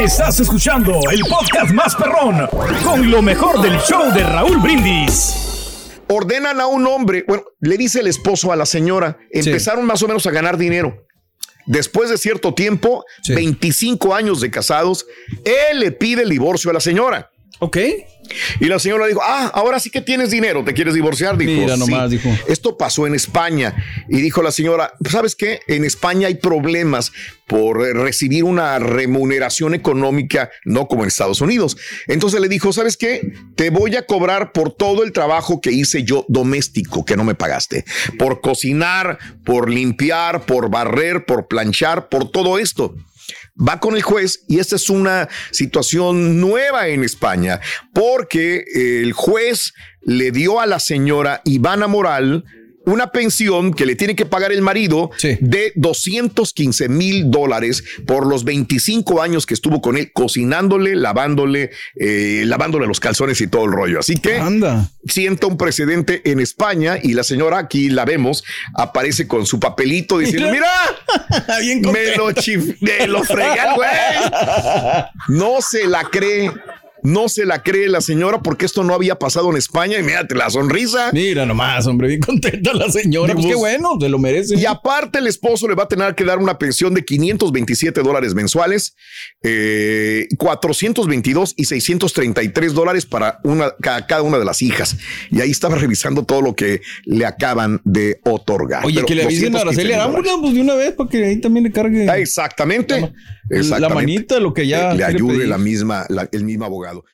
Estás escuchando el podcast más perrón con lo mejor del show de Raúl Brindis. Ordenan a un hombre, bueno, le dice el esposo a la señora, empezaron más o menos a ganar dinero. Después de cierto tiempo, 25 años de casados, él le pide el divorcio a la señora. Ok. Y la señora dijo, ah, ahora sí que tienes dinero, te quieres divorciar. Dijo, Mira nomás, "Sí". dijo. Esto pasó en España. Y dijo la señora, ¿sabes qué? En España hay problemas por recibir una remuneración económica, no como en Estados Unidos. Entonces le dijo, ¿sabes qué? Te voy a cobrar por todo el trabajo que hice yo doméstico, que no me pagaste. Por cocinar, por limpiar, por barrer, por planchar, por todo esto va con el juez y esta es una situación nueva en España porque el juez le dio a la señora Ivana Moral una pensión que le tiene que pagar el marido de 215 mil dólares por los 25 años que estuvo con él cocinándole, lavándole, eh, lavándole los calzones y todo el rollo. Así que sienta un precedente en España y la señora aquí la vemos, aparece con su papelito diciendo, mira, me lo, me lo fregué güey. No se la cree. No se la cree la señora porque esto no había pasado en España. Y mírate la sonrisa. Mira nomás, hombre, bien contenta la señora. Pues qué bueno, se lo merece. Y aparte el esposo le va a tener que dar una pensión de 527 dólares mensuales, eh, 422 y 633 dólares para una, ca- cada una de las hijas. Y ahí estaba revisando todo lo que le acaban de otorgar. Oye, Pero que le avisen a 215 Araceli Arámbula, pues de una vez para que ahí también le cargue. Exactamente. La manita, lo que ya le quiere ayude pedir. la misma, la- el mismo abogado.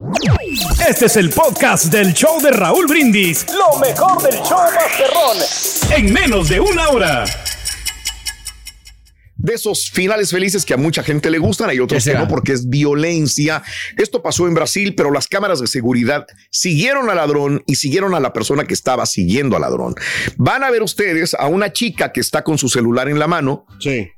Este es el podcast del show de Raúl Brindis. Lo mejor del show Masterrón. En menos de una hora. de esos finales felices que a mucha gente le gustan, hay otros ¿Qué que no porque es violencia. Esto pasó en Brasil, pero las cámaras de seguridad siguieron al ladrón y siguieron a la persona que estaba siguiendo al ladrón. Van a ver ustedes a una chica que está con su celular en la mano. Sí.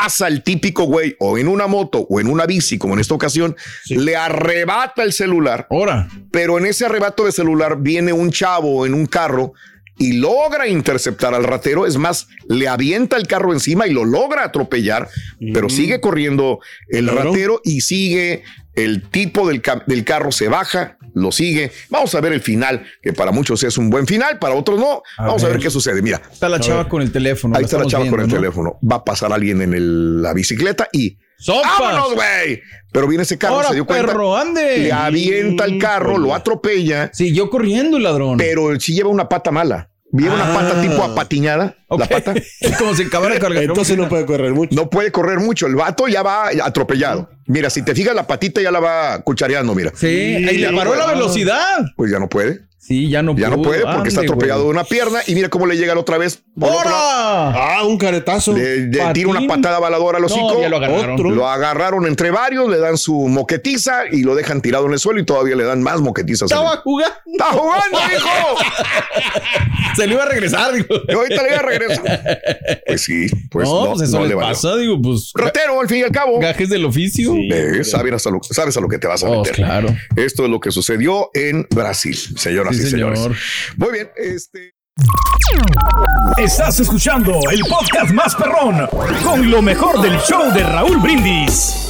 Pasa el típico güey o en una moto o en una bici, como en esta ocasión, le arrebata el celular. Ahora. Pero en ese arrebato de celular viene un chavo en un carro y logra interceptar al ratero. Es más, le avienta el carro encima y lo logra atropellar, pero sigue corriendo el Claro. ratero y sigue el tipo del, del carro, se baja, lo sigue. Vamos a ver el final, que para muchos es un buen final, para otros no. A Vamos a ver. qué sucede. Mira, Está la chava con el teléfono. ahí está la chava con el teléfono. Va a pasar alguien en el- la bicicleta y ¡Sopas! ¡Vámonos, güey! Pero viene ese carro, ¡Ahora, se dio cuenta. perro, ande! Le avienta el carro, lo atropella. Siguió corriendo el ladrón. Pero sí lleva una pata mala. Lleva una Ah. pata tipo apatiñada. La pata. Como si acabara de cargar. Entonces no puede correr mucho. No puede correr mucho. El vato ya va atropellado. Mira, si te fijas, la patita ya la va cuchareando, mira. Sí, ya le paró la velocidad. Pues ya no puede. Sí, ya no Ya no puede porque está atropellado de una pierna y mira cómo le llega la otra vez. ¡Hora! Ah, un caretazo. Le, tira una patada baladora al No, hocico. ya lo agarraron. Otro. Lo agarraron entre varios, le dan su moquetiza y lo dejan tirado en el suelo y todavía le dan más moquetizas. Estaba jugando. ¡Está jugando, hijo! Se le iba a regresar, digo. Y ahorita le voy a regresar. Pues sí, pues no, no, pues eso no le valió. pasa, digo, pues. Ratero, al fin y al cabo. Gajes del oficio. Eh, sabes, a lo, sabes a lo que te vas a Oh, meter. claro. Esto es lo que sucedió en Brasil, señoras Sí, y señores. señor. Muy bien, este. Estás escuchando el podcast más perrón con lo mejor del show de Raúl Brindis.